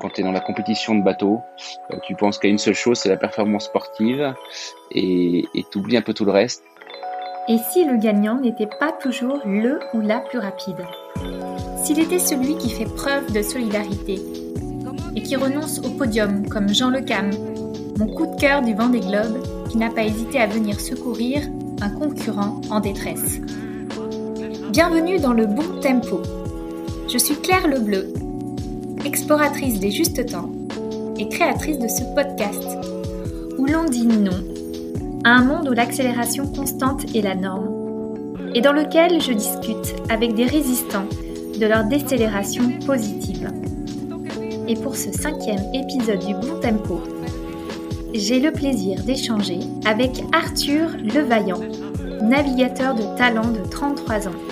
Quand tu es dans la compétition de bateau, euh, tu penses qu'à une seule chose, c'est la performance sportive et tu oublies un peu tout le reste. Et si le gagnant n'était pas toujours le ou la plus rapide S'il était celui qui fait preuve de solidarité et qui renonce au podium comme Jean Le Cam, mon coup de cœur du vent des globes, qui n'a pas hésité à venir secourir un concurrent en détresse. Bienvenue dans le bon tempo. Je suis Claire Lebleu, exploratrice des justes temps et créatrice de ce podcast, où l'on dit non à un monde où l'accélération constante est la norme, et dans lequel je discute avec des résistants de leur décélération positive. Et pour ce cinquième épisode du Bon Tempo, j'ai le plaisir d'échanger avec Arthur Levaillant, navigateur de talent de 33 ans,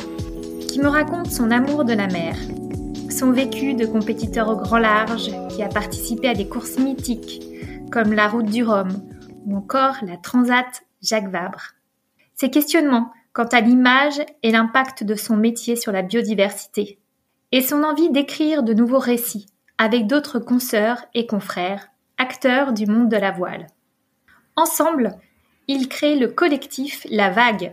qui me raconte son amour de la mer son vécu de compétiteur au grand large qui a participé à des courses mythiques comme la Route du Rhum ou encore la Transat Jacques Vabre. Ses questionnements quant à l'image et l'impact de son métier sur la biodiversité et son envie d'écrire de nouveaux récits avec d'autres consoeurs et confrères, acteurs du monde de la voile. Ensemble, ils créent le collectif La Vague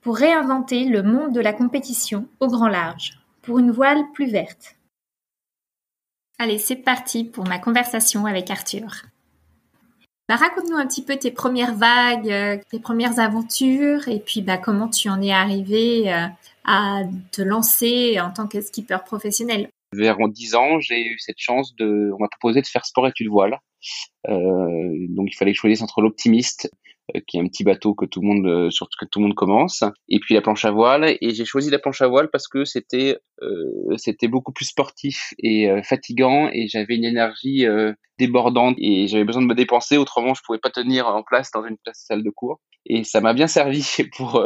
pour réinventer le monde de la compétition au grand large pour une voile plus verte. Allez, c'est parti pour ma conversation avec Arthur. Bah, raconte-nous un petit peu tes premières vagues, euh, tes premières aventures, et puis bah, comment tu en es arrivé euh, à te lancer en tant que skipper professionnel. Vers 10 ans, j'ai eu cette chance de, on m'a proposé de faire sport études voile. Euh, donc il fallait choisir entre l'optimiste qui est un petit bateau que tout le monde euh, sur que tout le monde commence. Et puis la planche à voile. Et j'ai choisi la planche à voile parce que c'était euh, c'était beaucoup plus sportif et fatigant. Et j'avais une énergie débordante. Et j'avais besoin de me dépenser. Autrement je pouvais pas tenir en place dans une salle de cours. Et ça m'a bien servi pour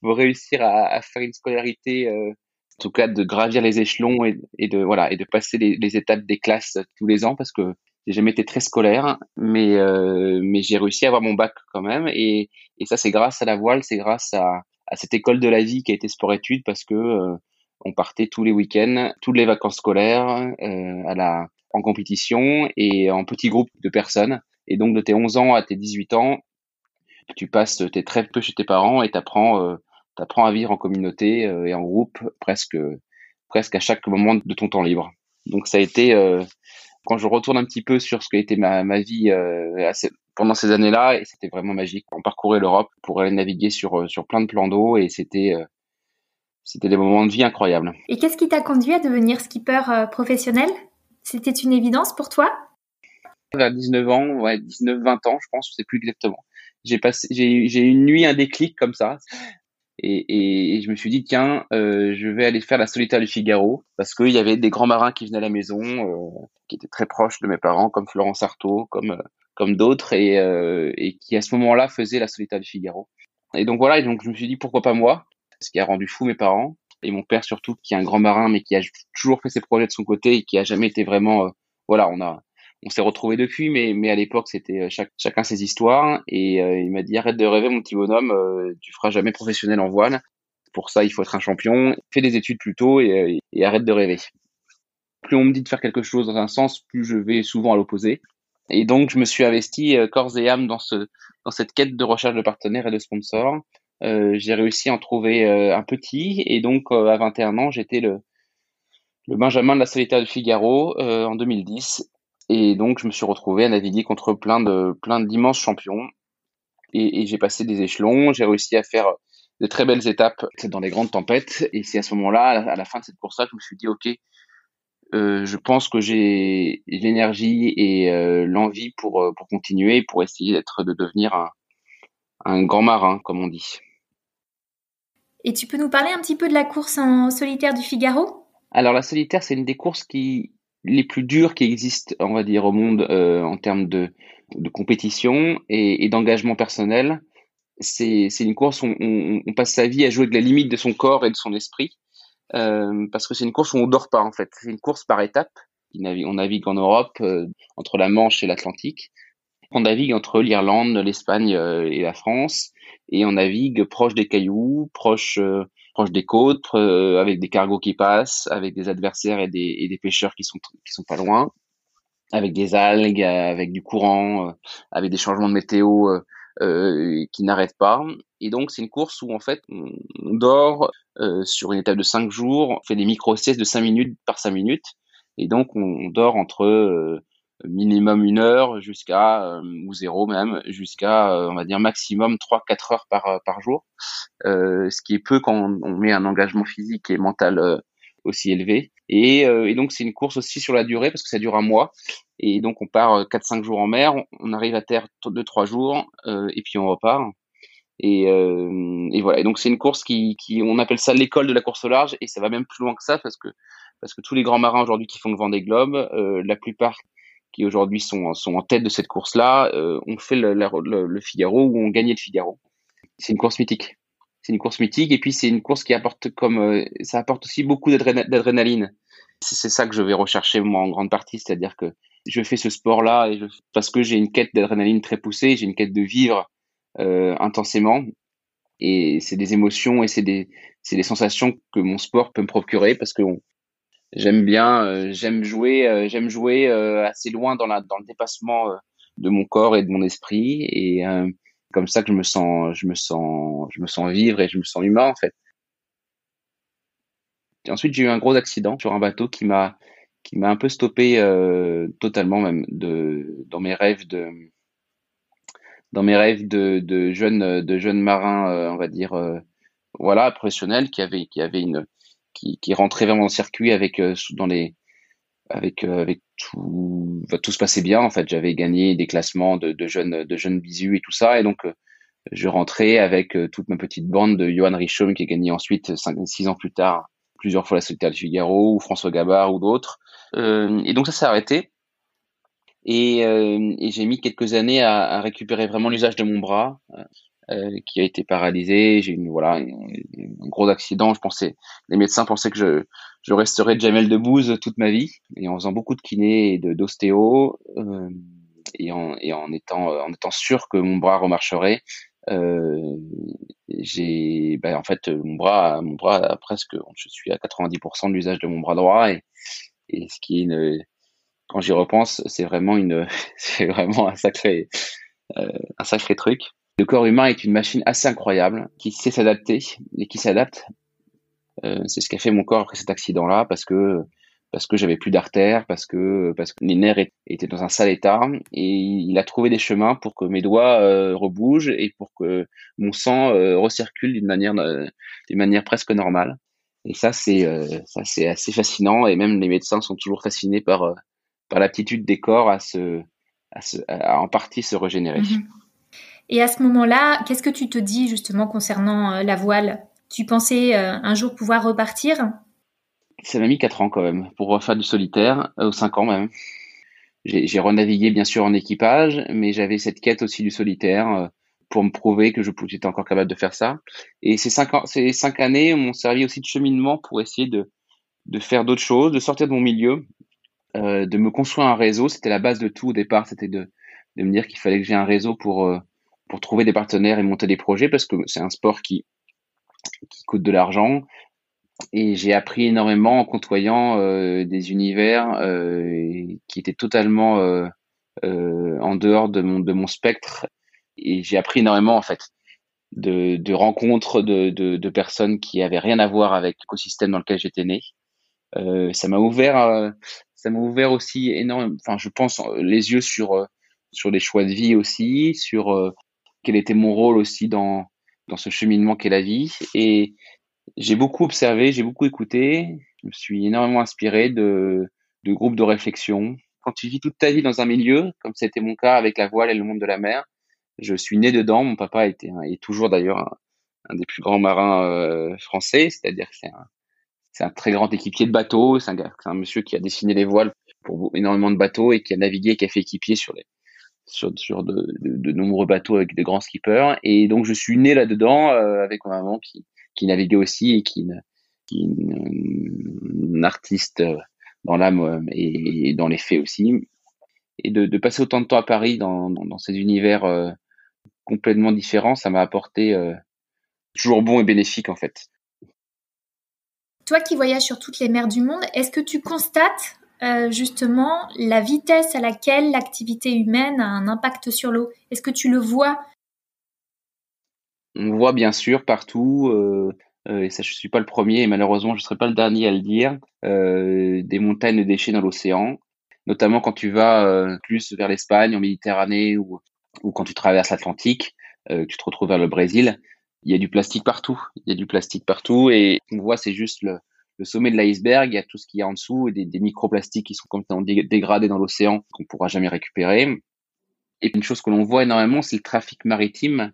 pour réussir à, à, faire une scolarité en tout cas de gravir les échelons et, et de voilà et de passer les, les, étapes des classes tous les ans. Parce que j'ai jamais été très scolaire, mais euh, mais j'ai réussi à avoir mon bac quand même. Et, et ça, c'est grâce à la voile, c'est grâce à, à cette école de la vie qui a été sport-études parce que euh, on partait tous les week-ends, toutes les vacances scolaires, euh, à la en compétition et en petits groupes de personnes. Et donc de tes 11 ans à tes 18 ans, tu passes, t'es très peu chez tes parents et t'apprends, euh, t'apprends à vivre en communauté euh, et en groupe presque, presque à chaque moment de ton temps libre. Donc ça a été, euh, quand je retourne un petit peu sur ce qu'a été ma, ma vie euh, pendant ces années-là, et c'était vraiment magique. On parcourait l'Europe pour aller naviguer sur euh, sur plein de plans d'eau et c'était euh, c'était des moments de vie incroyables. Et qu'est-ce qui t'a conduit à devenir skipper professionnel? C'était une évidence pour toi? Vers 19 ans, ouais, 19 20 ans, je pense, je sais plus exactement. J'ai passé j'ai une nuit un déclic comme ça. Et, et, je me suis dit, tiens, euh, je vais aller faire la solitaire du Figaro, parce qu'il y avait des grands marins qui venaient à la maison, euh, qui étaient très proches de mes parents, comme Florence Artaud, comme, euh, comme d'autres, et, euh, et qui à ce moment-là faisaient la solitaire du Figaro. Et donc voilà, et donc je me suis dit, pourquoi pas moi? Ce qui a rendu fou mes parents, et mon père surtout, qui est un grand marin, mais qui a toujours fait ses projets de son côté, et qui a jamais été vraiment... Euh, voilà, on a on s'est retrouvés depuis, mais, mais à l'époque, c'était euh, chacun ses histoires. Et il m'a dit, arrête de rêver, mon petit bonhomme, euh, tu feras jamais professionnel en voile. Pour ça, il faut être un champion. Fais des études plus tôt et, et arrête de rêver. Plus on me dit de faire quelque chose dans un sens, plus je vais souvent à l'opposé. Et donc, je me suis investi corps et âme dans, ce, dans cette quête de recherche de partenaires et de sponsors. Euh, j'ai réussi à en trouver un petit. Et donc, à 21 ans, j'étais le, Benjamin de la solitaire de Figaro en 2010. Et donc, je me suis retrouvé à naviguer contre plein de d'immenses champions. Et, et j'ai passé des échelons. J'ai réussi à faire de très belles étapes dans les grandes tempêtes. Et c'est à ce moment-là, à la fin de cette course-là, que je me suis dit, OK, euh, je pense que j'ai l'énergie et euh, l'envie pour, euh, pour continuer, pour essayer d'être, de devenir un, un grand marin, comme on dit. Et tu peux nous parler un petit peu de la course en solitaire du Figaro? Alors la solitaire, c'est une des courses qui, les plus durs qui existent, on va dire, au monde euh, en termes de, de compétition et, et d'engagement personnel. C'est, une course où on, on, passe sa vie à jouer avec la limite de son corps et de son esprit, euh, parce que c'est une course où on dort pas en fait. C'est une course par étapes. On navigue en Europe, euh, entre la Manche et l'Atlantique. On navigue entre l'Irlande, l'Espagne euh, et la France, et on navigue proche des cailloux, proche euh, proche des côtes, euh, avec des cargos qui passent, avec des adversaires et des, et des pêcheurs qui sont qui sont pas loin. avec des algues, avec du courant, avec des changements de météo qui n'arrêtent pas. Et donc c'est une course où en fait on, dort sur une étape de 5 jours, on fait des micro-siestes de 5 minutes par 5 minutes. Et donc on, dort entre minimum une heure jusqu'à euh, ou zéro même jusqu'à euh, on va dire maximum 3 4 heures par euh, par jour. Ce qui est peu quand on, met un engagement physique et mental aussi élevé. Et, et donc c'est une course aussi sur la durée parce que ça dure un mois. Et donc on part 4 5 jours en mer. On, arrive à terre 2 3 jours et puis on repart et, et voilà donc c'est une course qui, qui on appelle ça l'école de la course au large et ça va même plus loin que ça parce que parce que tous les grands marins aujourd'hui qui font le Vendée Globe, euh, la plupart qui aujourd'hui sont, sont en tête de cette course-là, euh, ont fait le, le, Figaro ou ont gagné le Figaro. C'est une course mythique. C'est une course mythique et puis c'est une course qui apporte comme euh, ça apporte aussi beaucoup d'adrénaline. C'est ça que je vais rechercher moi en grande partie, c'est-à-dire que je fais ce sport-là parce que j'ai une quête d'adrénaline très poussée, j'ai une quête de vivre euh, intensément et c'est des émotions et c'est des c'est des sensations que mon sport peut me procurer parce que j'aime bien, euh, j'aime jouer, euh, j'aime jouer euh, assez loin dans la dans le dépassement de mon corps et de mon esprit et comme ça que je me sens, je me sens, je me sens vivre et je me sens humain en fait. Et ensuite, j'ai eu un gros accident sur un bateau qui m'a qui m'a un peu stoppé totalement même de dans mes rêves de dans mes rêves de, jeunes marins on va dire voilà professionnels qui avaient qui avaient une qui, rentrait vraiment dans le circuit avec euh, dans les avec euh, avec tout tout se passait bien en fait. J'avais gagné des classements de, jeunes de jeunes bisus et tout ça. Et donc euh, je rentrais avec toute ma petite bande de Johan Richaume qui a gagné ensuite cinq six ans plus tard plusieurs fois la Solitaire du Figaro ou François Gabard ou d'autres. Euh, et donc ça s'est arrêté et, euh, et j'ai mis quelques années à, à récupérer vraiment l'usage de mon bras euh, qui a été paralysé. J'ai eu voilà un gros accident. Je pensais, les médecins pensaient que je, je resterais Jamel Debbouze toute ma vie, et en faisant beaucoup de kiné et d'ostéo, euh, et, en, et en étant en étant sûr que mon bras remarcherait. Euh, j'ai ben, en fait mon bras mon bras presque je suis à 90% de l'usage de mon bras droit et, et ce qui est une quand j'y repense c'est vraiment une c'est vraiment un sacré euh, un sacré truc le corps humain est une machine assez incroyable qui sait s'adapter et qui s'adapte. Euh, c'est ce qu'a fait mon corps après cet accident-là parce que parce que j'avais plus d'artères, parce que parce que les nerfs étaient dans un sale état et il a trouvé des chemins pour que mes doigts euh, rebougent et pour que mon sang euh, recircule d'une manière d'une manière presque normale. Et ça c'est ça c'est assez fascinant et même les médecins sont toujours fascinés par par l'aptitude des corps à se à, se, à en partie se régénérer. Mm-hmm. Et à ce moment-là, qu'est-ce que tu te dis justement concernant euh, la voile? Tu pensais euh, un jour pouvoir repartir? Ça m'a mis 4 ans quand même pour refaire du solitaire, euh, ou 5 ans même. J'ai renavigué bien sûr en équipage, mais j'avais cette quête aussi du solitaire pour me prouver que je j'étais encore capable de faire ça. Et ces cinq, ans, ces cinq années m'ont servi aussi de cheminement pour essayer de, de faire d'autres choses, de sortir de mon milieu, euh, de me construire un réseau. C'était la base de tout au départ, c'était de, me dire qu'il fallait que j'ai un réseau pour, euh, pour trouver des partenaires et monter des projets parce que c'est un sport qui, qui coûte de l'argent. Et j'ai appris énormément en côtoyant euh, des univers qui étaient totalement en dehors de mon, de mon spectre. Et j'ai appris énormément en fait de, de rencontres de, de, personnes qui avaient rien à voir avec l'écosystème dans lequel j'étais né. Ça m'a ouvert, ça m'a ouvert aussi énormément. Enfin, je pense les yeux sur sur les choix de vie aussi, sur quel était mon rôle aussi dans, dans ce cheminement qu'est la vie. Et j'ai beaucoup observé, j'ai beaucoup écouté, je me suis énormément inspiré de, de groupes de réflexion. Quand tu vis toute ta vie dans un milieu, comme c'était mon cas avec la voile et le monde de la mer, je suis né dedans. Mon papa était est toujours d'ailleurs un, des plus grands marins euh, français, c'est-à-dire que c'est un, c'est un très grand équipier de bateaux. C'est un, monsieur qui a dessiné les voiles pour énormément de bateaux et qui a navigué, qui a fait équipier sur sur, de, nombreux bateaux avec des grands skippers. Et donc je suis né là-dedans euh, avec ma maman qui, qui naviguait aussi et qui, qui une, artiste dans l'âme euh, et, dans les faits aussi. Et de, passer autant de temps à Paris dans, dans, ces univers euh, complètement différents, ça m'a apporté toujours bon et bénéfique en fait. Toi qui voyages sur toutes les mers du monde, est-ce que tu constates euh, justement la vitesse à laquelle l'activité humaine a un impact sur l'eau? Est-ce que tu le vois? On voit bien sûr partout, euh, euh, et ça je suis pas le premier, et malheureusement je serai pas le dernier à le dire, des montagnes de déchets dans l'océan, notamment quand tu vas plus vers l'Espagne, en Méditerranée, ou, ou quand tu traverses l'Atlantique, tu te retrouves vers le Brésil, il y a du plastique partout, il y a du plastique partout, et on voit c'est juste le, sommet de l'iceberg, il y a tout ce qu'il y a en dessous, des, microplastiques qui sont complètement dégradés dans l'océan, qu'on pourra jamais récupérer. Et une chose que l'on voit énormément, c'est le trafic maritime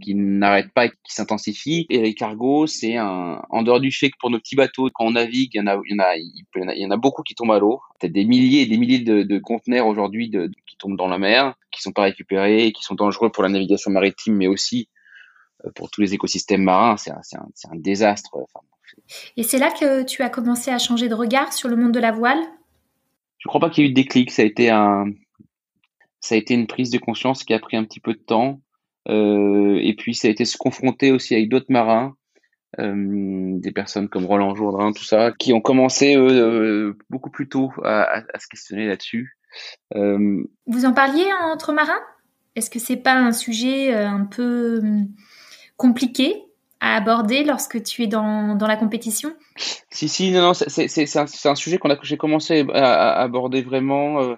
qui n'arrête pas et qui s'intensifie. Et les cargos, c'est un, en dehors du chèque pour nos petits bateaux, quand on navigue, il y en a, il y en a, il y en a, beaucoup qui tombent à l'eau. Peut-être des milliers et des milliers de, conteneurs aujourd'hui qui tombent dans la mer, qui sont pas récupérés, qui sont dangereux pour la navigation maritime, mais aussi pour tous les écosystèmes marins. C'est un, un, un, désastre. Enfin, et c'est là que tu as commencé à changer de regard sur le monde de la voile? Je ne crois pas qu'il y ait eu de déclic. Ça a été un, ça a été une prise de conscience qui a pris un petit peu de temps. Euh, et puis ça a été se confronter aussi avec d'autres marins, euh, des personnes comme Roland Jourdain, tout ça, qui ont commencé euh, beaucoup plus tôt à, à se questionner là-dessus. Euh, Vous en parliez entre marins? Est-ce que c'est pas un sujet euh, un peu hum, compliqué à aborder lorsque tu es dans, dans la compétition? Si, si, non, non, c'est un, un, sujet qu'on a que j'ai commencé à, aborder vraiment euh,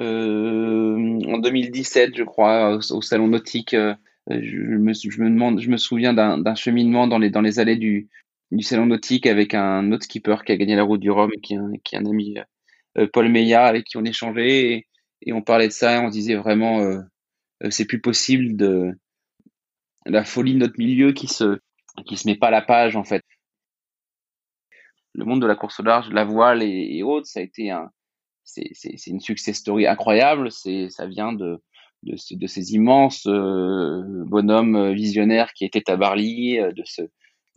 euh, en 2017, je crois, au, salon nautique. Euh, je, me, demande, je me souviens d'un cheminement dans les dans les allées du du salon nautique avec un autre skipper qui a gagné la route du Rhum et qui, qui est un ami euh, Paul Meillat avec qui on échangeait et, et, on parlait de ça et on disait vraiment euh, c'est plus possible de la folie de notre milieu qui se qui se met pas à la page en fait. Le monde de la course au large, la voile et, autres, ça a été un, c'est une success story incroyable. C'est, ça vient de, de, de ces immenses euh, bonhommes visionnaires qui étaient à Barly, euh, de ce,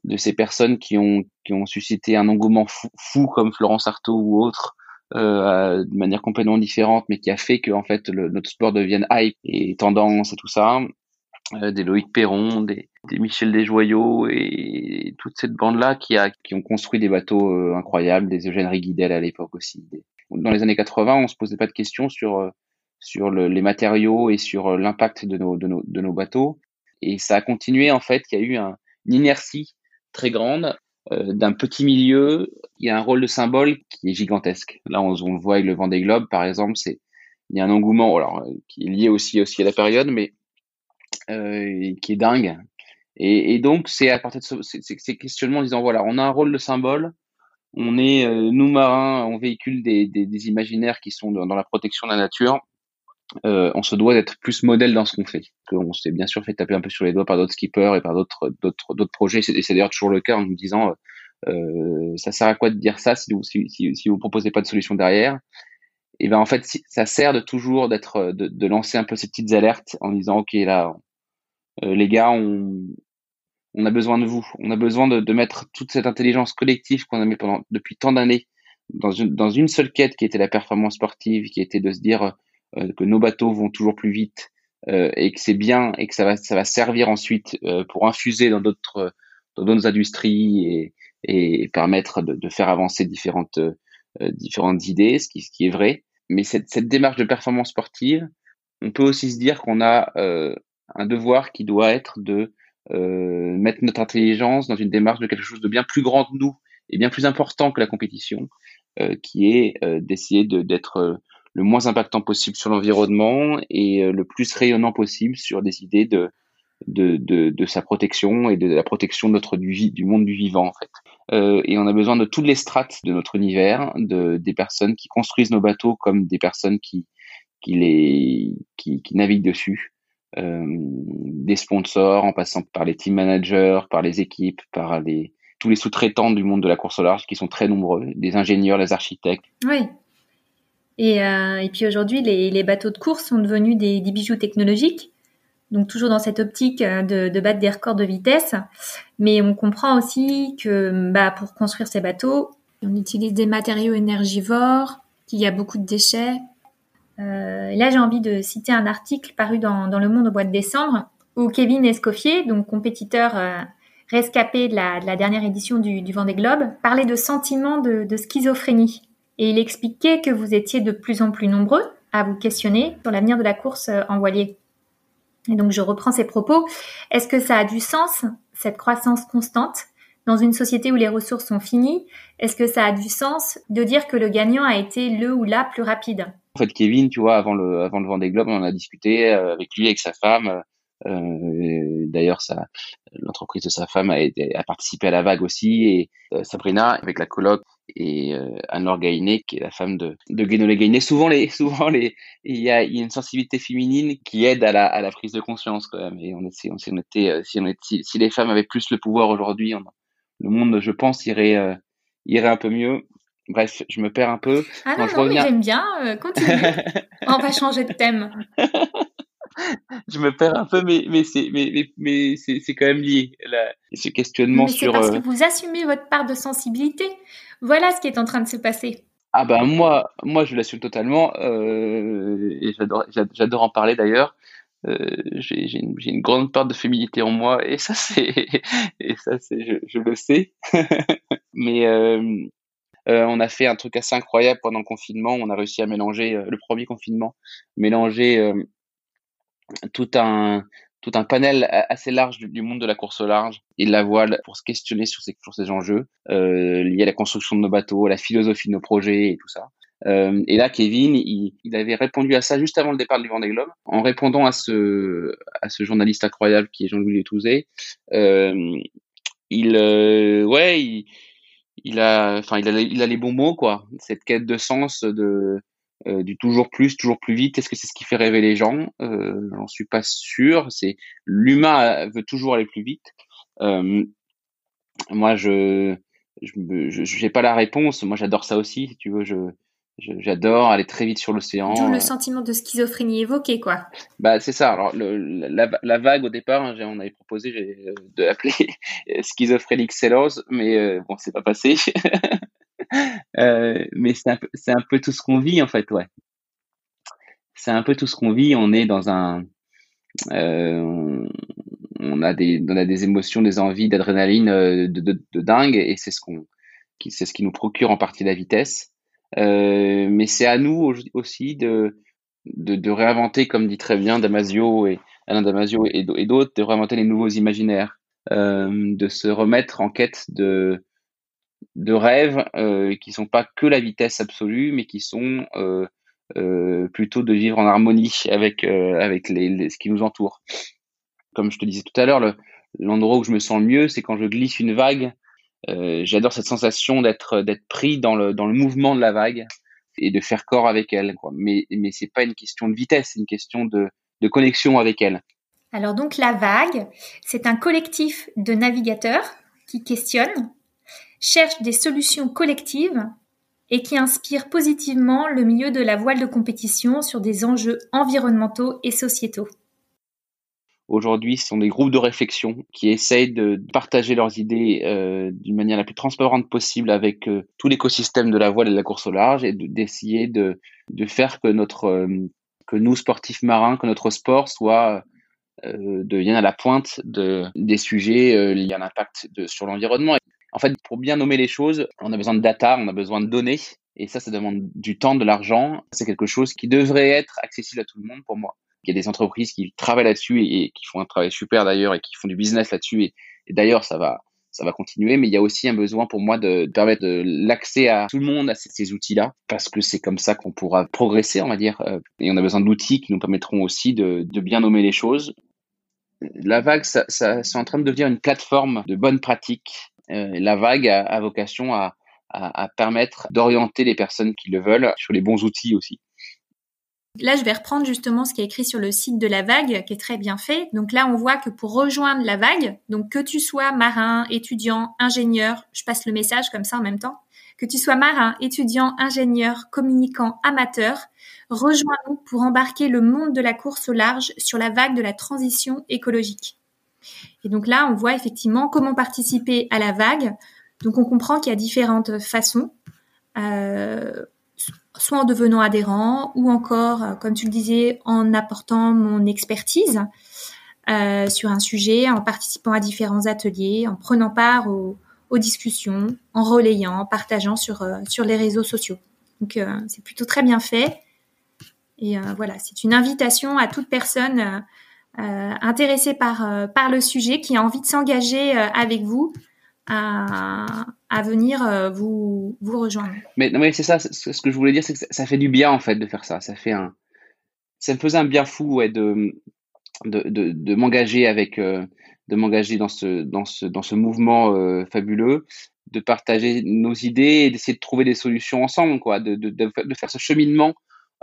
de ces personnes qui ont, qui ont suscité un engouement fou, fou comme Florence Artaud ou autres, euh, de manière complètement différente, mais qui a fait que en fait le, notre sport devienne hype et tendance et tout ça. Euh, des Loïc Perron, des, des Michel Desjoyaux et toute cette bande-là qui, a, qui ont construit des bateaux euh, incroyables, des Eugène Riguidel à l'époque aussi. Dans les années 80, on se posait pas de questions sur euh, sur le, les matériaux et sur l'impact de nos, de, nos, de nos bateaux. Et ça a continué, en fait, il y a eu un, une inertie très grande euh, d'un petit milieu. Il y a un rôle de symbole qui est gigantesque. Là, on, on le voit avec le Vendée Globe, par exemple, c'est il y a un engouement alors, qui est lié aussi, aussi à la période, mais euh, qui est dingue. Et, donc, c'est à partir de ce, ces questionnements en disant, voilà, on a un rôle de symbole, on est, euh, nous marins, on véhicule des, des, des, imaginaires qui sont dans, la protection de la nature, euh, on se doit d'être plus modèle dans ce qu'on fait. On s'est bien sûr fait taper un peu sur les doigts par d'autres skippers et par d'autres d'autres d'autres projets. Et c'est d'ailleurs toujours le cas en nous disant euh, ça sert à quoi de dire ça si vous si, si, si vous proposez pas de solution derrière? Et ben en fait ça sert de toujours d'être de, de, lancer un peu ces petites alertes en disant ok là euh, les gars, on, on a besoin de vous. On a besoin de, de mettre toute cette intelligence collective qu'on a mis pendant depuis tant d'années dans une, dans une seule quête qui était la performance sportive, qui était de se dire euh, que nos bateaux vont toujours plus vite euh, et que c'est bien et que ça va, ça va servir ensuite euh, pour infuser dans d'autres dans d'autres industries et, et permettre de, de faire avancer différentes euh, différentes idées, ce qui, ce qui est vrai. Mais cette, cette démarche de performance sportive, on peut aussi se dire qu'on a un devoir qui doit être de euh, mettre notre intelligence dans une démarche de quelque chose de bien plus grand que nous et bien plus important que la compétition, euh, qui est euh, d'essayer d'être euh, le moins impactant possible sur l'environnement et euh, le plus rayonnant possible sur des idées de, de, de, de, sa protection et de la protection de notre du, du monde du vivant en fait. Euh, et on a besoin de toutes les strates de notre univers, de des personnes qui construisent nos bateaux comme des personnes qui naviguent dessus euh, des sponsors, en passant par les team managers, par les équipes, par les, tous les sous-traitants du monde de la course au large qui sont très nombreux, des ingénieurs, les architectes. Oui. Et, euh, puis aujourd'hui, les, bateaux de course sont devenus des, bijoux technologiques. Donc toujours dans cette optique euh, de, de, battre des records de vitesse. Mais on comprend aussi que bah, pour construire ces bateaux, on utilise des matériaux énergivores, qu'il y a beaucoup de déchets, euh, là, j'ai envie de citer un article paru dans, dans, Le Monde au mois de décembre où Kevin Escoffier, donc compétiteur euh, rescapé de la, de la, dernière édition du, du Vendée Globe, parlait de sentiments de, de schizophrénie. Et il expliquait que vous étiez de plus en plus nombreux à vous questionner sur l'avenir de la course en voilier. Et donc je reprends ces propos. Est-ce que ça a du sens, cette croissance constante dans une société où les ressources sont finies, est-ce que ça a du sens de dire que le gagnant a été le ou la plus rapide? En fait, Kevin, tu vois, avant le avant le Vendée Globe, on en a discuté euh, avec lui, avec sa femme. Euh, D'ailleurs, l'entreprise de sa femme a, a, participé à la vague aussi, et euh, Sabrina avec la coloc et euh, Anne-Laure Gainé, qui est la femme de, de Guénolé Gainé. Souvent, les, souvent les, il y a, il y a une sensibilité féminine qui aide à la, à la prise de conscience quand même. Et on, si, on, si on était, euh, si, on était, si, si les femmes avaient plus le pouvoir aujourd'hui, le monde, je pense, irait, euh, irait un peu mieux. Bref, je me perds un peu. Ah non, non, j'aime bien. Euh, continue. On va changer de thème. je me perds un peu, mais, mais c'est mais, mais, mais c'est quand même lié. Là, ce questionnement mais sur. C'est parce euh, que vous assumez votre part de sensibilité. Voilà ce qui est en train de se passer. Ah ben moi, moi je l'assume totalement euh, et j'adore, j'adore en parler d'ailleurs. Euh, j'ai une, une, grande part de féminité en moi et ça c'est et ça c'est je, je, le sais mais euh, euh, on a fait un truc assez incroyable pendant le confinement on a réussi à mélanger euh, le premier confinement mélanger euh, tout un tout un panel assez large du, monde de la course au large et de la voile pour se questionner sur ces, sur ces enjeux liés à la construction de nos bateaux, à la philosophie de nos projets et tout ça. Euh, et là, Kevin, il, il, avait répondu à ça juste avant le départ du Vendée Globe, en répondant à ce, à ce journaliste incroyable qui est Jean-Louis Touzé. Euh, il, euh, ouais, il, il a, enfin, il a, il a les bons mots, quoi. Cette quête de sens, de, euh, du toujours plus, toujours plus vite. Est-ce que c'est ce qui fait rêver les gens? Euh, J'en suis pas sûr. C'est l'humain veut toujours aller plus vite. Euh, moi, je, je, j'ai pas la réponse. Moi, j'adore ça aussi. Si tu veux, je, J'adore aller très vite sur l'océan. D'où le sentiment de schizophrénie évoqué, quoi. Bah c'est ça. Alors le, la, la, vague au départ, hein, on avait proposé euh, de l'appeler schizophrénique cellose, mais euh, bon, c'est pas passé. euh, mais c'est un, peu, tout ce qu'on vit en fait, ouais. C'est un peu tout ce qu'on vit. On est dans un, euh, on, a des, on a des émotions, des envies, d'adrénaline euh, de, dingue, et c'est ce qu'on, c'est ce qui nous procure en partie la vitesse. Mais c'est à nous aussi de, de, réinventer, comme dit très bien Damasio et Alain Damasio et, d'autres, de réinventer les nouveaux imaginaires, de se remettre en quête de, de rêves euh, qui sont pas que la vitesse absolue, mais qui sont euh, euh, plutôt de vivre en harmonie avec euh, avec les, ce qui nous entoure. Comme je te disais tout à l'heure, l'endroit où je me sens le mieux, c'est quand je glisse une vague j'adore cette sensation d'être pris dans le dans le mouvement de la vague et de faire corps avec elle. Mais mais c'est pas une question de vitesse, c'est une question de de connexion avec elle. Alors donc la vague, c'est un collectif de navigateurs qui questionnent, cherchent des solutions collectives et qui inspirent positivement le milieu de la voile de compétition sur des enjeux environnementaux et sociétaux. Aujourd'hui, ce sont des groupes de réflexion qui essayent de partager leurs idées euh, d'une manière la plus transparente possible avec euh, tout l'écosystème de la voile et de la course au large et d'essayer de, faire que notre euh, que nous sportifs marins, que notre sport soit devienne à la pointe de, des sujets liés à l'impact sur l'environnement. En fait, pour bien nommer les choses, on a besoin de data, on a besoin de données, et ça, ça demande du temps, de l'argent. C'est quelque chose qui devrait être accessible à tout le monde pour moi. Il y a des entreprises qui travaillent là-dessus et, qui font un travail super d'ailleurs et qui font du business là-dessus. Et, d'ailleurs, ça va, ça va continuer. Mais il y a aussi un besoin pour moi de, permettre l'accès à tout le monde à ces, outils-là parce que c'est comme ça qu'on pourra progresser, on va dire. Euh, et on a besoin d'outils qui nous permettront aussi de, bien nommer les choses. La vague, ça, ça c'est en train de devenir une plateforme de bonnes pratiques. Euh, la vague a, vocation à, à permettre d'orienter les personnes qui le veulent sur les bons outils aussi. Là, je vais reprendre justement ce qui est écrit sur le site de la vague, qui est très bien fait. Donc là, on voit que pour rejoindre la vague, donc que tu sois marin, étudiant, ingénieur, je passe le message comme ça en même temps, que tu sois marin, étudiant, ingénieur, communicant, amateur, rejoins-nous pour embarquer le monde de la course au large sur la vague de la transition écologique. Et donc là, on voit effectivement comment participer à la vague. Donc on comprend qu'il y a différentes façons. Euh, soit en devenant adhérent ou encore, euh, comme tu le disais, en apportant mon expertise euh, sur un sujet, en participant à différents ateliers, en prenant part aux, discussions, en relayant, en partageant sur, sur les réseaux sociaux. Donc c'est plutôt très bien fait. Et voilà, c'est une invitation à toute personne intéressée par par le sujet qui a envie de s'engager avec vous à, venir vous vous rejoindre. Mais, mais c'est ça, ce que je voulais dire, c'est que ça fait du bien en fait de faire ça. Ça fait un, ça me faisait un bien fou de de, de, m'engager avec euh, de m'engager dans ce dans ce dans ce mouvement euh, fabuleux de partager nos idées et d'essayer de trouver des solutions ensemble quoi de de, de, faire ce cheminement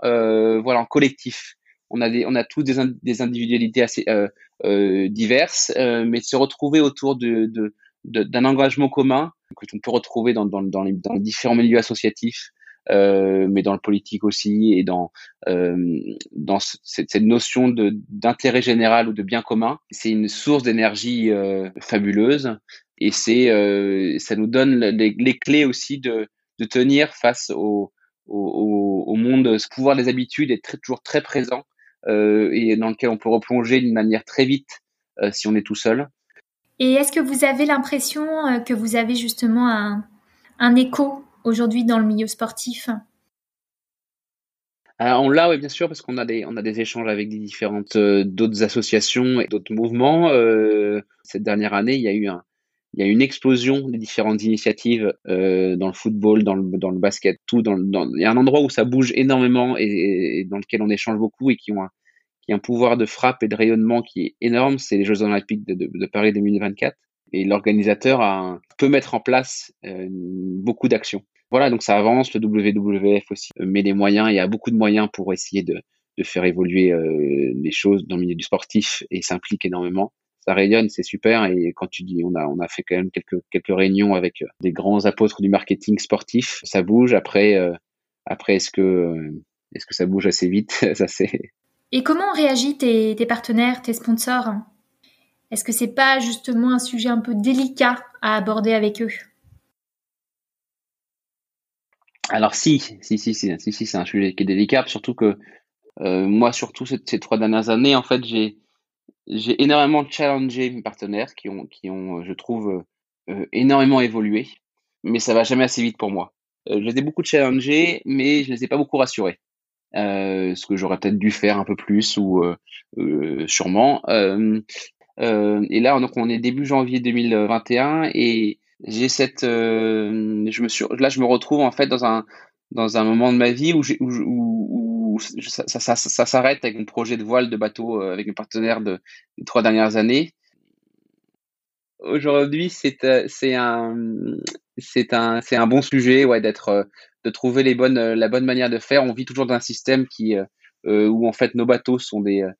euh, voilà en collectif on a des on a tous des, des individualités assez euh, euh, diverses mais de se retrouver autour de, de d'un engagement commun que on peut retrouver dans, dans, dans, les, dans différents milieux associatifs euh, mais dans le politique aussi et dans euh, dans cette, cette notion d'intérêt général ou de bien commun. C'est une source d'énergie euh, fabuleuse et c'est euh, ça nous donne les, les, clés aussi de de tenir face au au, au monde, pouvoir des habitudes est très, toujours très présent euh, et dans lequel on peut replonger d'une manière très vite si on est tout seul. Et est-ce que vous avez l'impression que vous avez justement un, un écho aujourd'hui dans le milieu sportif? Alors on l'a, oui, bien sûr, parce qu'on a des, on a des échanges avec des différentes euh, d'autres associations et d'autres mouvements. Euh, cette dernière année, il y a eu un, il y a une explosion des différentes initiatives euh, dans le football, dans le, dans le basket, tout. Dans, dans, il y a un endroit où ça bouge énormément et, et, dans lequel on échange beaucoup et qui ont un, qui a un pouvoir de frappe et de rayonnement qui est énorme. C'est les Jeux Olympiques de, de, de Paris 2024 et l'organisateur a, peut mettre en place euh, beaucoup d'actions. Voilà, donc ça avance. Le WWF aussi met des moyens. Il y a beaucoup de moyens pour essayer de, de faire évoluer euh, les choses dans le milieu du sportif et s'implique énormément. Ça rayonne, c'est super. Et quand tu dis, on a, on a fait quand même quelques, quelques réunions avec euh, des grands apôtres du marketing sportif. Ça bouge. Après, euh, après, est-ce que, est-ce que ça bouge assez vite Ça c'est. Et comment réagit tes, tes partenaires, tes sponsors? Est-ce que c'est pas justement un sujet un peu délicat à aborder avec eux? Alors si, si, si, si, si, si c'est un sujet qui est délicat, surtout que euh, moi, surtout ces, ces, trois dernières années, en fait, j'ai j'ai énormément challengé mes partenaires qui ont, qui ont, je trouve, euh, énormément évolué, mais ça va jamais assez vite pour moi. Euh, je les ai beaucoup challengés, mais je les ai pas beaucoup rassurés. Euh, ce que j'aurais peut-être dû faire un peu plus ou euh, euh, sûrement. Euh, et là, donc, on est début janvier 2021 et j'ai cette, euh, je me suis, là, je me retrouve en fait dans un dans un moment de ma vie où, ça, s'arrête avec mon projet de voile de bateau euh, avec mes partenaires de, des trois dernières années. Aujourd'hui, c'est euh, un c'est un c'est un bon sujet ouais d'être de trouver les bonnes la bonne manière de faire. On vit toujours dans un système qui euh, où en fait nos bateaux sont des euh,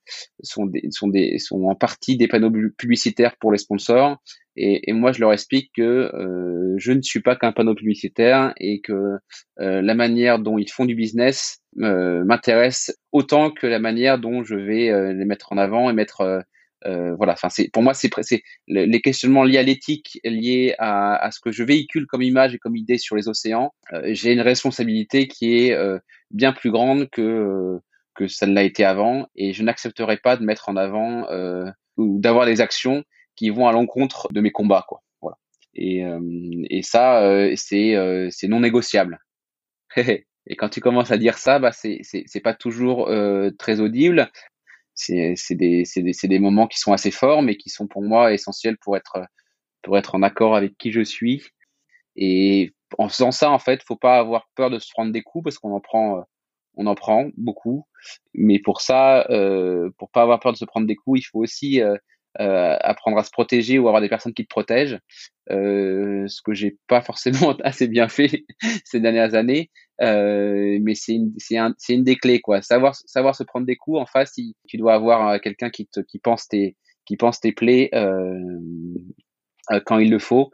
sont des sont des sont en partie des panneaux publicitaires pour les sponsors. Et, et moi je leur explique que euh, je ne suis pas qu'un panneau publicitaire et que euh, la manière dont ils font du business euh, m'intéresse autant que la manière dont je vais euh, les mettre en avant et mettre voilà. Enfin c'est pour moi c'est c'est les questionnements liés à l'éthique liés à, à, ce que je véhicule comme image et comme idée sur les océans j'ai une responsabilité qui est bien plus grande que que ça ne l'a été avant et je n'accepterai pas de mettre en avant euh, ou d'avoir des actions qui vont à l'encontre de mes combats quoi. Voilà. Et, euh, et ça euh, c'est c'est non négociable. Et quand tu commences à dire ça bah c'est c'est c'est pas toujours très audible. C'est c'est des c'est des c'est des moments qui sont assez forts mais qui sont pour moi essentiels pour être pour être en accord avec qui je suis. Et en faisant ça en fait faut pas avoir peur de se prendre des coups parce qu'on en prend on en prend beaucoup, mais pour ça, euh, pour pas avoir peur de se prendre des coups, il faut aussi euh, euh, apprendre à se protéger ou avoir des personnes qui te protègent, euh, ce que j'ai pas forcément assez bien fait ces dernières années, euh, mais c'est une, c'est un, c'est une des clés quoi. Savoir, savoir se prendre des coups en face, si tu dois avoir euh, quelqu'un qui te, qui pense tes, qui pense tes plaies quand il le faut,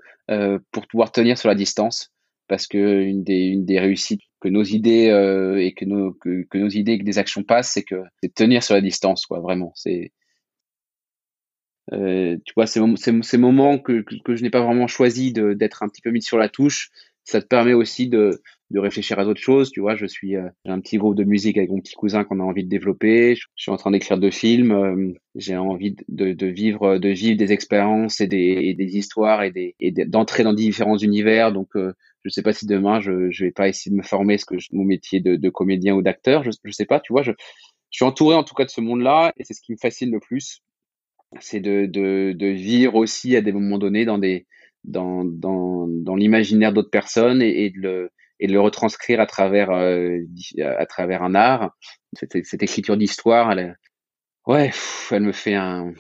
pour pouvoir tenir sur la distance. Parce que une des, une des réussites que nos idées euh, et que nos, que, que, nos idées et que des actions passent, c'est que c'est tenir sur la distance, quoi, vraiment. C'est, euh, tu vois, ces, ces, moments que, que, je n'ai pas vraiment choisi d'être un petit peu mis sur la touche, ça te permet aussi de, de réfléchir à d'autres choses. Tu vois, je suis euh, j'ai un petit groupe de musique avec mon petit cousin qu'on a envie de développer. Je suis en train d'écrire deux films. J'ai envie de, de, vivre de vivre des expériences et des, et des histoires et des et d'entrer dans différents univers. Donc Je sais pas si demain je je vais pas essayer de me former ce que mon métier de, comédien ou d'acteur. Je je sais pas, tu vois. Je, suis entouré en tout cas de ce monde-là et c'est ce qui me fascine le plus. C'est de, vivre aussi à des moments donnés dans l'imaginaire d'autres personnes et, de le retranscrire à travers euh, un art. Cette, écriture d'histoire, elle, ouais, elle me fait un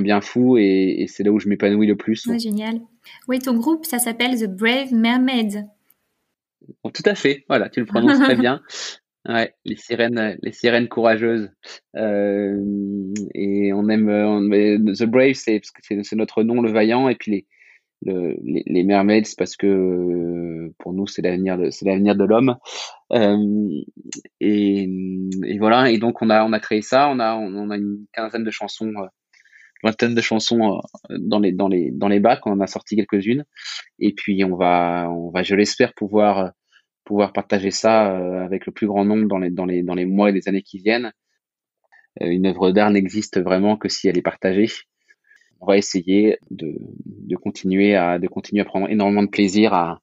bien fou et, et c'est là où je m'épanouis le plus. Ouais, génial. Oui, ton groupe, ça s'appelle The Brave Mermaids. Bon, tout à fait. Voilà, tu le prononces très bien. Ouais, les sirènes, les sirènes courageuses. Euh, et on aime, on, The Brave, c'est parce que c'est notre nom, le vaillant, et puis les le, les, les mermaids parce que euh, pour nous c'est l'avenir de c'est l'avenir de l'homme euh, et, et, voilà et donc on a on a créé ça on a on a une quinzaine de chansons euh, vingtaine de chansons euh, dans les dans les dans les bacs. On en a sorti quelques-unes. Et puis on va on va je l'espère pouvoir pouvoir partager ça avec le plus grand nombre dans les dans les dans les mois et les années qui viennent. Une œuvre d'art n'existe vraiment que si elle est partagée. On va essayer de, de, continuer à de continuer à prendre énormément de plaisir à,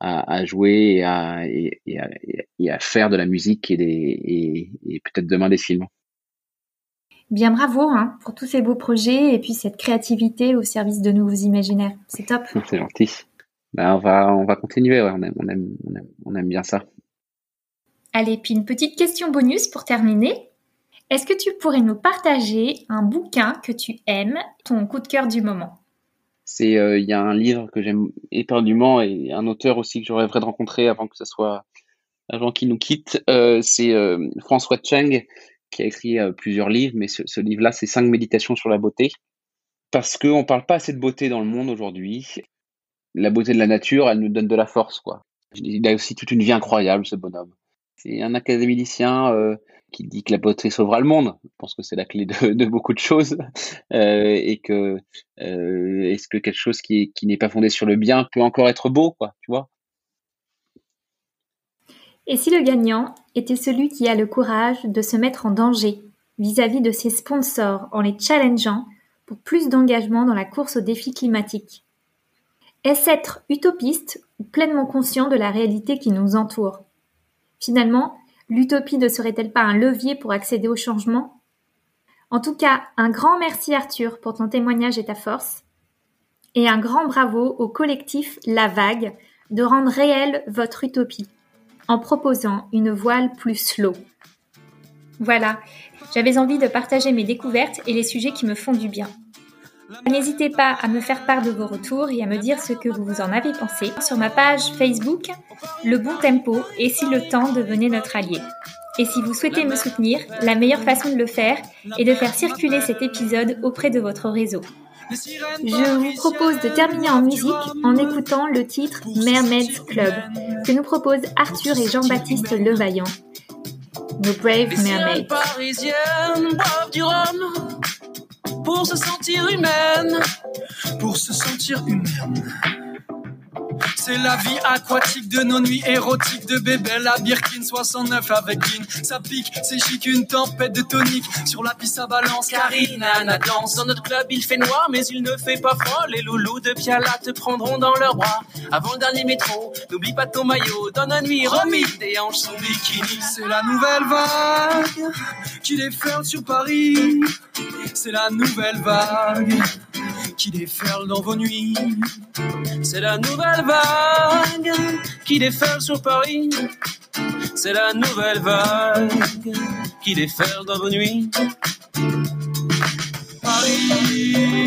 à, à jouer et à, et, à, et à faire de la musique et, des, et peut-être demain des films. Bien bravo hein, pour tous ces beaux projets et puis cette créativité au service de nouveaux imaginaires. C'est top. C'est gentil. Ben, on va on va continuer. Ouais. On, aime, on, aime, on, aime, on aime bien ça. Allez, puis une petite question bonus pour terminer. Est-ce que tu pourrais nous partager un bouquin que tu aimes, ton coup de cœur du moment? C'est, euh, il y a un livre que j'aime éperdument et un auteur aussi que j'aurais de rencontrer avant que ce soit avant qu'il nous quitte. Euh, c'est euh, François Cheng qui a écrit euh, plusieurs livres, mais ce, livre-là, c'est cinq méditations sur la beauté, parce qu'on ne parle pas assez de beauté dans le monde aujourd'hui. La beauté de la nature, elle nous donne de la force, quoi. Il a aussi toute une vie incroyable, ce bonhomme. C'est un académicien euh, qui dit que la beauté sauvera le monde. Je pense que c'est la clé de, beaucoup de choses euh, et que est-ce que quelque chose qui, qui n'est pas fondé sur le bien peut encore être beau, quoi, tu vois? Et si le gagnant était celui qui a le courage de se mettre en danger vis-à-vis -vis de ses sponsors en les challengeant pour plus d'engagement dans la course aux défis climatiques? Est-ce être utopiste ou pleinement conscient de la réalité qui nous entoure? Finalement, L'utopie ne serait-elle pas un levier pour accéder au changement? En tout cas, un grand merci Arthur pour ton témoignage et ta force. Et un grand bravo au collectif La Vague de rendre réelle votre utopie en proposant une voile plus slow. Voilà, j'avais envie de partager mes découvertes et les sujets qui me font du bien. N'hésitez pas à me faire part de vos retours et à me dire ce que vous en avez pensé sur ma page Facebook Le Bon Tempo et si le temps devenait notre allié. Et si vous souhaitez me soutenir, la meilleure façon de le faire est de faire circuler cet épisode auprès de votre réseau. Je vous propose de terminer en musique en écoutant le titre Mermaids Club que nous proposent Arthur et Jean-Baptiste Levaillant. Nos Brave Mermaids pour se sentir humaine, pour se sentir humaine. C'est la vie aquatique de nos nuits érotiques de bébé. La Birkin 69 avec Dean. Ça pique, c'est chic, une tempête de tonique. Sur la piste, ça balance. Karine, Nana danse. Dans notre club, il fait noir, mais il ne fait pas froid. Les loulous de Piala te prendront dans leurs bras. Avant le dernier métro, n'oublie pas ton maillot. Dans la nuit, remis des hanches son bikini. C'est la nouvelle vague qui déferle sur Paris. C'est la nouvelle vague qui déferle dans vos nuits. C'est la nouvelle vague qui déferle sur Paris. C'est la nouvelle vague qui déferle dans vos nuits. Paris,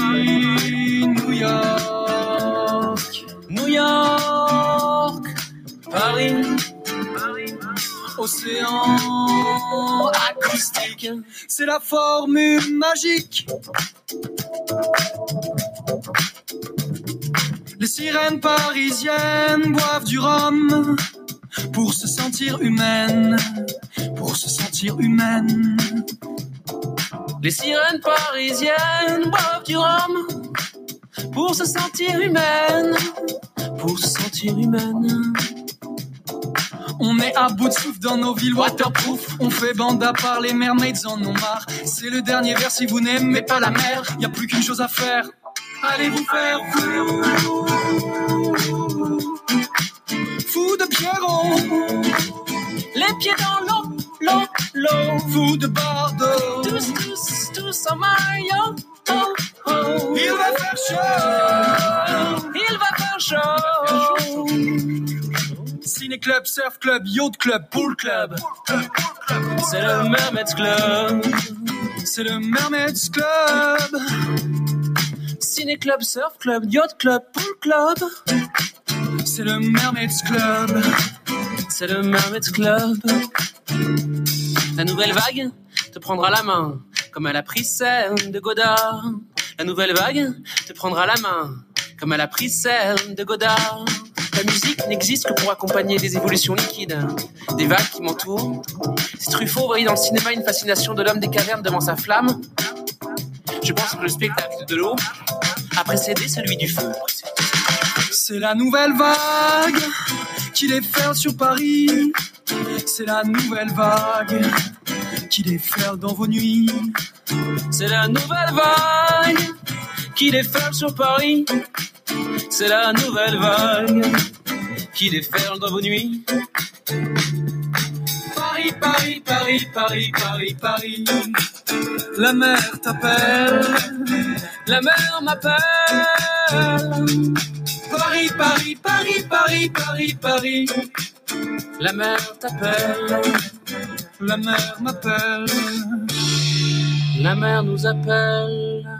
New York, New York, Paris. Océan acoustique, c'est la formule magique. Les sirènes parisiennes boivent du rhum pour se sentir humaines, pour se sentir humaines. Les sirènes parisiennes boivent du rhum pour se sentir humaines, pour se sentir humaines. On est à bout de souffle dans nos villes waterproof. On fait bande à part, les mermaids en ont marre. C'est le dernier vers si vous n'aimez pas la mer. Y a plus qu'une chose à faire allez vous faire fou. Fou de Pierrot, les pieds dans l'eau, l'eau, l'eau. Fou de Bordeaux, tous, tous, tous en maillot. Oh, oh. Il va faire chaud, il va faire chaud. Ciné club, surf club, yacht club, pool club. C'est le Mermaid's Club, c'est le Mermaid's Club. Ciné club, surf club, yacht club, pool club. C'est le Mermaids Club. C'est le Mermaids Club. La nouvelle vague te prendra la main, comme elle a pris celle de Godard. La nouvelle vague te prendra la main, comme elle a pris celle de Godard. La musique n'existe que pour accompagner des évolutions liquides, des vagues qui m'entourent. Si Truffaut voyait dans le cinéma une fascination de l'homme des cavernes devant sa flamme, je pense que le spectacle de l'eau a précédé celui du feu. C'est la nouvelle vague qui déferle sur Paris. C'est la nouvelle vague qui déferle dans vos nuits. C'est la nouvelle vague qui déferle sur Paris. C'est la nouvelle vague qui déferle dans vos nuits. Paris, Paris, Paris, Paris, Paris. La mer t'appelle, la mer m'appelle. Paris, Paris, Paris, Paris, Paris, Paris. La mer t'appelle, la mer m'appelle. La mer nous appelle.